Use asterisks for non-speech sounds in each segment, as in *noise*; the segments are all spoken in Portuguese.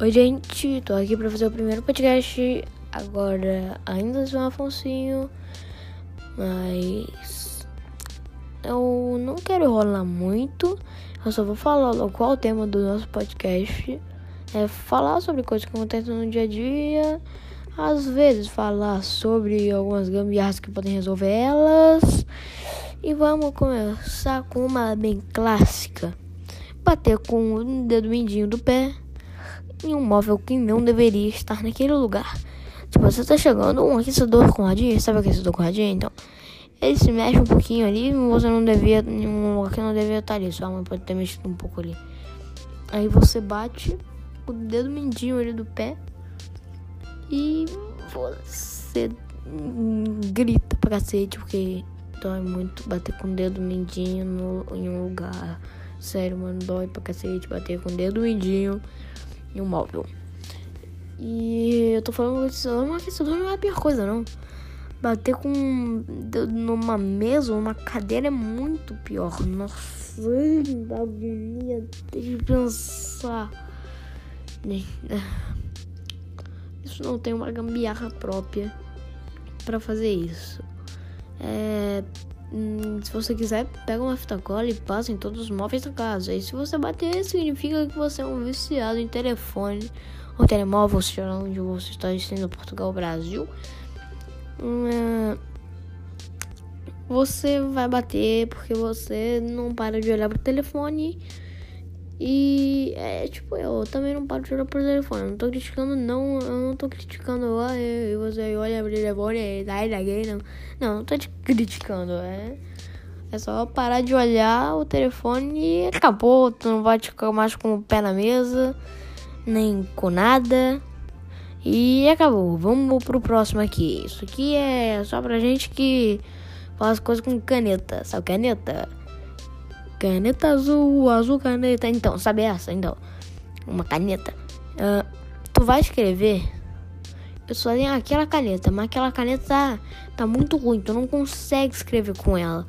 Oi, gente, tô aqui pra fazer o primeiro podcast. Agora ainda sou um Afonsinho, mas eu não quero enrolar muito. Eu só vou falar qual o tema do nosso podcast. É falar sobre coisas que acontecem no dia a dia. Às vezes falar sobre algumas gambiarras que podem resolver elas. E vamos começar com uma bem clássica. Bater com o dedo mindinho do pé em um móvel que não deveria estar naquele lugar. Tipo, você tá chegando um aquecedor com radinho, sabe aquecedor com radinho? Então, ele se mexe um pouquinho ali, você não devia, em um lugar que não devia estar ali, sua mãe pode ter mexido um pouco ali. Aí você bate o dedo mindinho ali do pé e você grita pra cacete, porque dói muito bater com o dedo mindinho no, em um lugar. Sério, mano, dói pra cacete bater com o dedo mindinho em um móvel. E eu tô falando isso não é a pior coisa, não. Bater com numa mesa ou numa cadeira é muito pior. Nossa, da agonia de pensar. Isso não tem uma gambiarra própria para fazer isso. É, hum, se você quiser, pega uma fita cola e passa em todos os móveis da casa. E se você bater, significa que você é um viciado em telefone ou telemóvel, seja onde você está estando Portugal, Brasil. Hum, você vai bater porque você não para de olhar pro telefone. E é tipo, eu também não paro de olhar pro telefone. Não tô criticando, não. Eu não tô criticando. Ah, e você olha pro telefone e sai daqui, não. Não, não tô te criticando. É, é só parar de olhar o telefone e acabou. Tu não vai ficar mais com o pé na mesa, nem com nada. E acabou. Vamos pro próximo aqui. Isso aqui é só pra gente que faz coisas com caneta. Sabe caneta? Caneta azul, azul caneta. Então, sabe essa? Então, uma caneta. Uh, tu vai escrever. Eu só tenho aquela caneta, mas aquela caneta tá, tá muito ruim. Tu não consegue escrever com ela.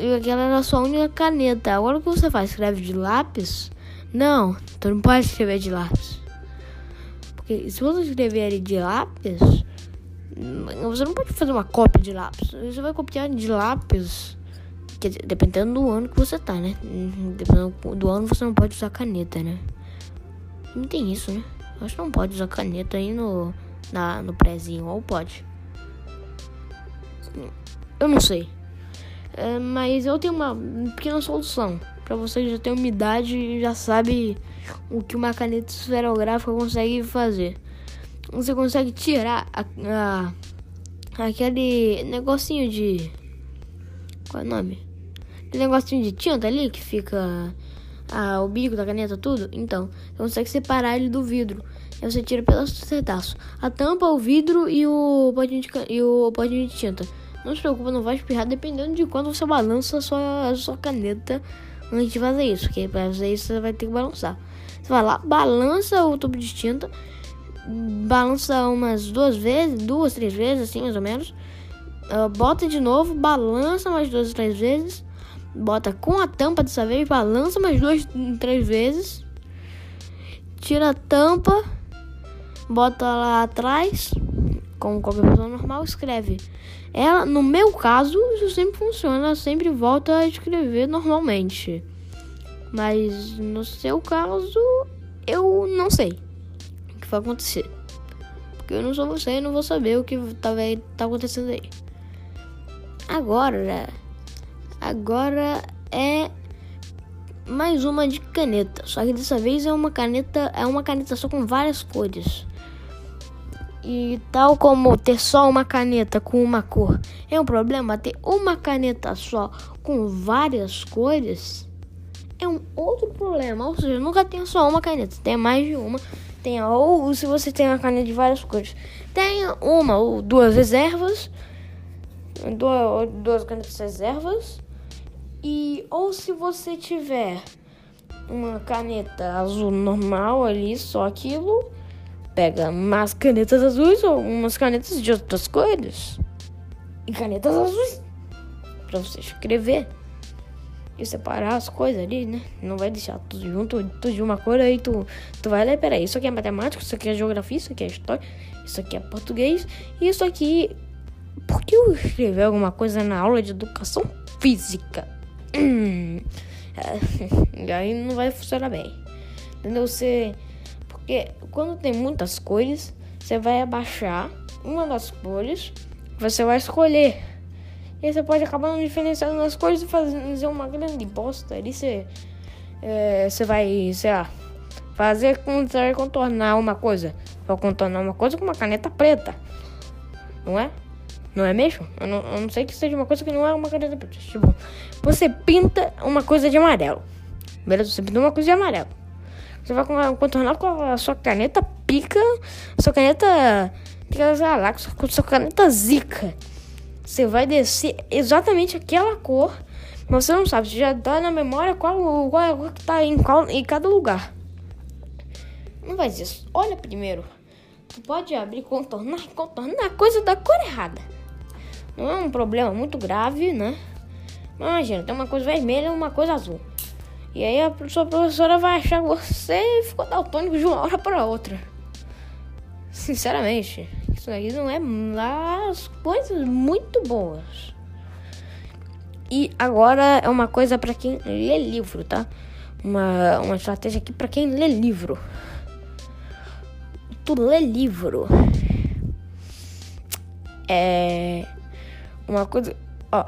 E aquela era a sua única caneta. Agora o que você faz? Escreve de lápis? Não, tu não pode escrever de lápis. Porque se você escrever de lápis, você não pode fazer uma cópia de lápis. Você vai copiar de lápis Quer dizer, dependendo do ano que você tá, né? Dependendo do ano você não pode usar caneta, né? Não tem isso, né? Acho que não pode usar caneta aí no, na, no prézinho, ou pode. Eu não sei. É, mas eu tenho uma pequena solução. Pra você que já tem uma idade e já sabe o que uma caneta esferográfica consegue fazer. Você consegue tirar a, a, aquele negocinho de. Qual é o nome? Aquele negocinho de tinta ali que fica o bico da caneta, tudo. Então, você consegue separar ele do vidro. Aí você tira pedaço de pedaço. A tampa, o vidro e o potinho de, e o potinho de tinta. Não se preocupa, não vai espirrar dependendo de quando você balança a sua, a sua caneta antes de fazer isso. Porque para fazer isso você vai ter que balançar. Você vai lá, balança o tubo de tinta, balança umas duas vezes, duas, três vezes, assim mais ou menos. Uh, bota de novo, balança mais duas, três vezes bota com a tampa dessa vez, balança mais duas, três vezes, tira a tampa, bota lá atrás, como qualquer pessoa normal, escreve. Ela, no meu caso, isso sempre funciona, sempre volta a escrever normalmente. Mas no seu caso, eu não sei o que vai acontecer. Porque eu não sou você e não vou saber o que tá, tá acontecendo aí. Agora, Agora é mais uma de caneta, só que dessa vez é uma caneta, é uma caneta só com várias cores. E tal como ter só uma caneta com uma cor é um problema, ter uma caneta só com várias cores é um outro problema. Ou seja, nunca tenha só uma caneta, tem mais de uma. Tenha, ou se você tem uma caneta de várias cores, tenha uma ou duas reservas, duas, duas canetas reservas e ou se você tiver uma caneta azul normal ali, só aquilo, pega umas canetas azuis ou umas canetas de outras cores. E canetas azuis para você escrever. que separar as coisas ali, né? Não vai deixar tudo junto, tudo de uma cor, aí tu, tu vai ler, peraí, isso aqui é matemática, isso aqui é geografia, isso aqui é história, isso aqui é português, e isso aqui. Por que eu escrevi alguma coisa na aula de educação física? *coughs* aí não vai funcionar bem. Entendeu? Você. Porque quando tem muitas cores, você vai abaixar uma das cores, você vai escolher. E você pode acabar não diferenciando as cores e fazer uma grande bosta. Ali você. É, você vai, sei lá, fazer contornar uma coisa. Vai contornar uma coisa com uma caneta preta. Não é? Não é mesmo? Eu não, eu não sei que seja uma coisa que não é uma caneta preta. Tipo, você pinta uma coisa de amarelo. Beleza? Você pinta uma coisa de amarelo. Você vai contornar com a sua caneta pica, sua caneta pica galáxias, com sua caneta zica. Você vai descer exatamente aquela cor, mas você não sabe, você já dá na memória qual, qual é a cor que tá em, qual, em cada lugar. Não faz isso. Olha primeiro. Tu pode abrir, contornar contornar a coisa da cor errada. Não é um problema muito grave, né? Imagina, tem uma coisa vermelha e uma coisa azul. E aí a sua professora vai achar que você ficou daltônico de uma hora para outra. Sinceramente, isso aí não é as coisas muito boas. E agora é uma coisa para quem lê livro, tá? Uma, uma estratégia aqui para quem lê livro. Tu lê livro. É uma coisa, ó,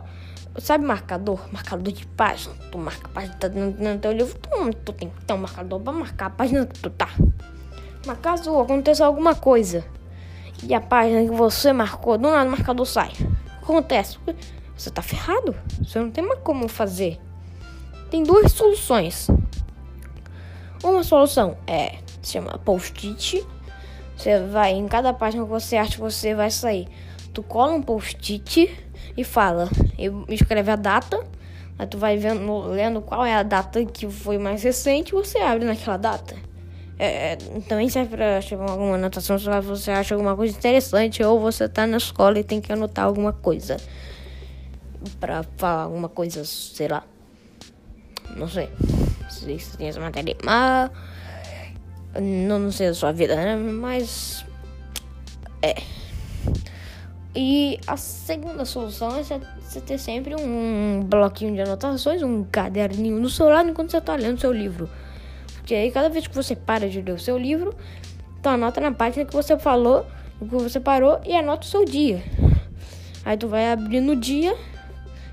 Sabe marcador? Marcador de página. Tu marca a página tá no, no teu livro. Tu, tu tem que ter um marcador pra marcar a página que tu tá. Mas caso aconteça alguma coisa e a página que você marcou, do nada o marcador sai. Acontece. Você tá ferrado. Você não tem mais como fazer. Tem duas soluções. Uma solução é se chama post-it. Você vai em cada página que você acha que você vai sair. Tu cola um post-it e fala, e escreve a data, aí tu vai vendo, lendo qual é a data que foi mais recente e você abre naquela data. É, é também serve para chegar alguma anotação se você acha alguma coisa interessante ou você tá na escola e tem que anotar alguma coisa para falar alguma coisa, sei lá. Não sei se tem essa matéria, mas não, não sei da sua vida, né? Mas é. E a segunda solução é você ter sempre um bloquinho de anotações, um caderninho no seu lado enquanto você está lendo seu livro. Porque aí cada vez que você para de ler o seu livro, tu anota na página que você falou, que você parou e anota o seu dia. Aí tu vai abrir no dia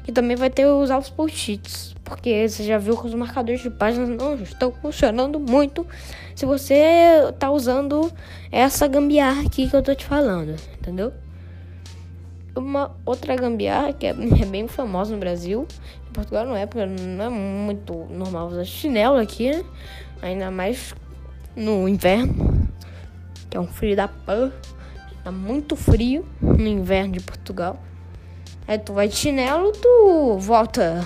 e também vai ter os post-its. Porque você já viu que os marcadores de páginas não estão funcionando muito se você está usando essa gambiarra aqui que eu tô te falando, entendeu? Uma outra gambiarra que é, *laughs* é, bem famosa no Brasil. Em Portugal não é, porque não é muito normal usar chinelo aqui, né? Ainda mais no inverno, que é um frio da pã. Tá muito frio no inverno de Portugal. Aí tu vai de chinelo, tu volta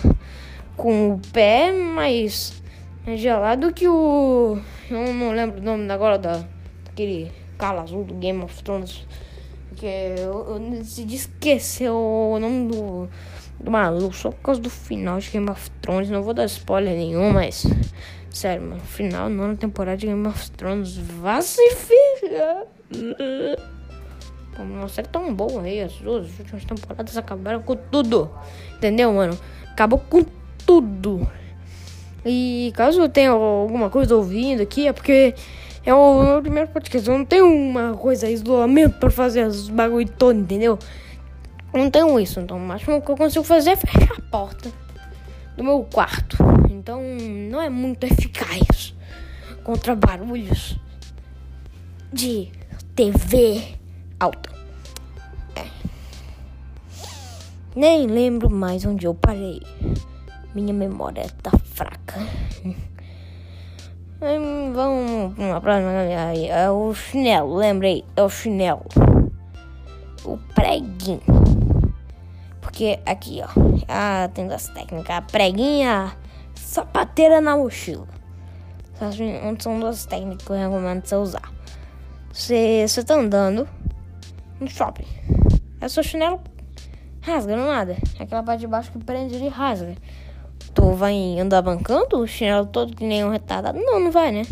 com o pé mais gelado que o. Eu não lembro o nome agora da, daquele cala azul do Game of Thrones. Porque eu, eu decidi esquecer o nome do, do maluco só por causa do final de Game of Thrones. Não vou dar spoiler nenhum, mas. Sério, mano. Final, nona temporada de Game of Thrones. Vá se ferrar. Uma série tão boa aí. As duas últimas temporadas acabaram com tudo. Entendeu, mano? Acabou com tudo. E caso eu tenha alguma coisa ouvindo aqui, é porque é o meu primeiro podcast. Eu não tenho uma coisa isolamento pra fazer os bagulho todo, entendeu? Eu não tenho isso. Então, o máximo que eu consigo fazer é fechar a porta do meu quarto. Então, não é muito eficaz contra barulhos de TV alta. É. Nem lembro mais onde eu parei. Minha memória tá fraca. *laughs* Vamos para uma próxima. É o chinelo, lembrei. É o chinelo. O preguinho. Porque aqui, ó. Ah, tem das técnicas. A preguinha, sapateira na mochila. São duas técnicas que eu recomendo você usar. Você, você tá andando no shopping. É seu chinelo rasga, não nada. Aquela parte de baixo que prende ele rasga. Tu vai andar bancando o chinelo todo que nem um retardado? Não, não vai, né?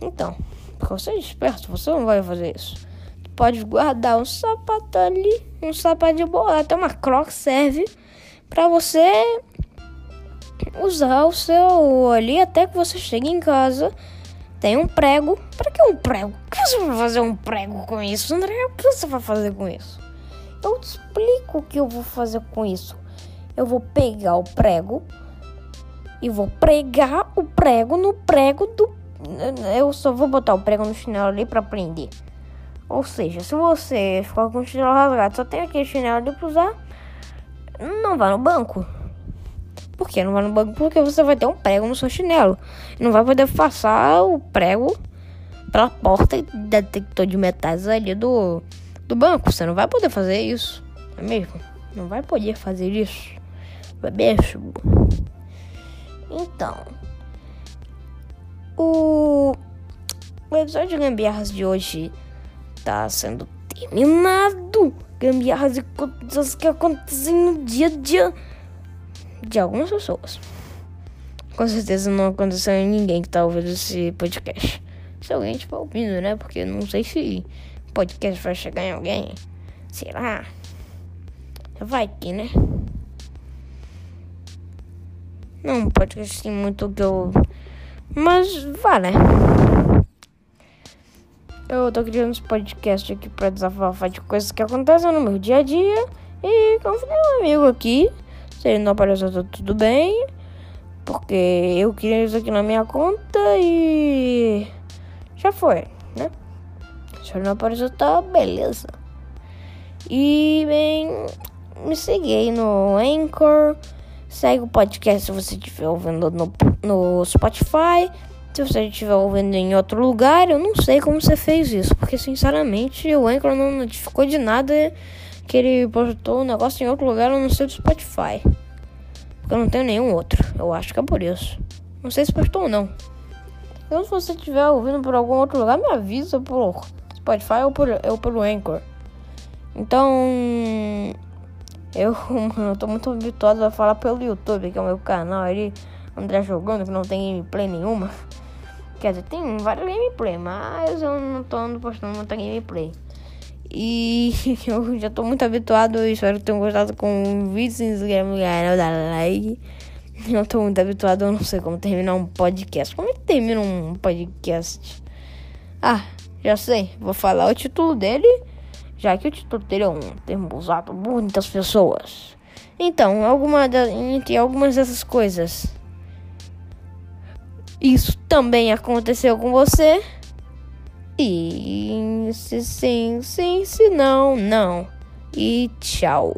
Então, porque você é esperto, você não vai fazer isso. Tu pode guardar um sapato ali, um sapato de bola, até uma croc serve para você usar o seu ali até que você chegue em casa. Tem um prego. Para que um prego? O que você vai fazer um prego com isso, André? O que você vai fazer com isso? Eu te explico o que eu vou fazer com isso. Eu vou pegar o prego e vou pregar o prego no prego do. Eu só vou botar o prego no chinelo ali para prender. Ou seja, se você ficar com o chinelo rasgado, só tem aquele chinelo ali pra usar, não vá no banco. Por que não vai no banco? Porque você vai ter um prego no seu chinelo. Não vai poder passar o prego pela porta detector de metais ali do, do banco. Você não vai poder fazer isso. É mesmo? Não vai poder fazer isso. Bebecho. Então. O, o episódio de gambiarras de hoje tá sendo terminado. Gambiarras e coisas que acontecem no dia a dia de algumas pessoas. Com certeza não aconteceu em ninguém que tá ouvindo esse podcast. Se alguém estiver ouvindo, né? Porque não sei se podcast vai chegar em alguém. Será? Vai que, né? Não, podcast tem muito que eu. Mas vai, né? Eu tô criando esse podcast aqui pra desabafar de coisas que acontecem no meu dia a dia. E convidei um amigo aqui se ele não apareceu, tá tudo bem. Porque eu queria isso aqui na minha conta e. Já foi, né? Se ele não apareceu, tá beleza. E, bem, me aí no Anchor. Segue o podcast se você estiver ouvindo no, no Spotify. Se você estiver ouvindo em outro lugar, eu não sei como você fez isso. Porque, sinceramente, o Anchor não notificou de nada que ele postou um negócio em outro lugar, eu não sei do Spotify. Porque eu não tenho nenhum outro. Eu acho que é por isso. Não sei se postou ou não. Então, se você estiver ouvindo por algum outro lugar, me avisa por Spotify ou, por, ou pelo Anchor. Então, eu, *laughs* eu tô muito habituado a falar pelo YouTube, que é o meu canal ali, André Jogando, que não tem gameplay nenhuma. *laughs* Quer dizer, tem vários gameplay, mas eu não tô postando muita gameplay. E *laughs* eu já tô muito habituado, espero que tenham gostado com o vídeo, se inscreve no canal, dá like. Eu tô muito habituado, eu não sei como terminar um podcast. Como é que termina um podcast? Ah, já sei, vou falar o título dele, já que o título dele é um termo usado por muitas pessoas. Então, alguma entre algumas dessas coisas. Isso também aconteceu com você? E se sim, sim, se não, não. E tchau.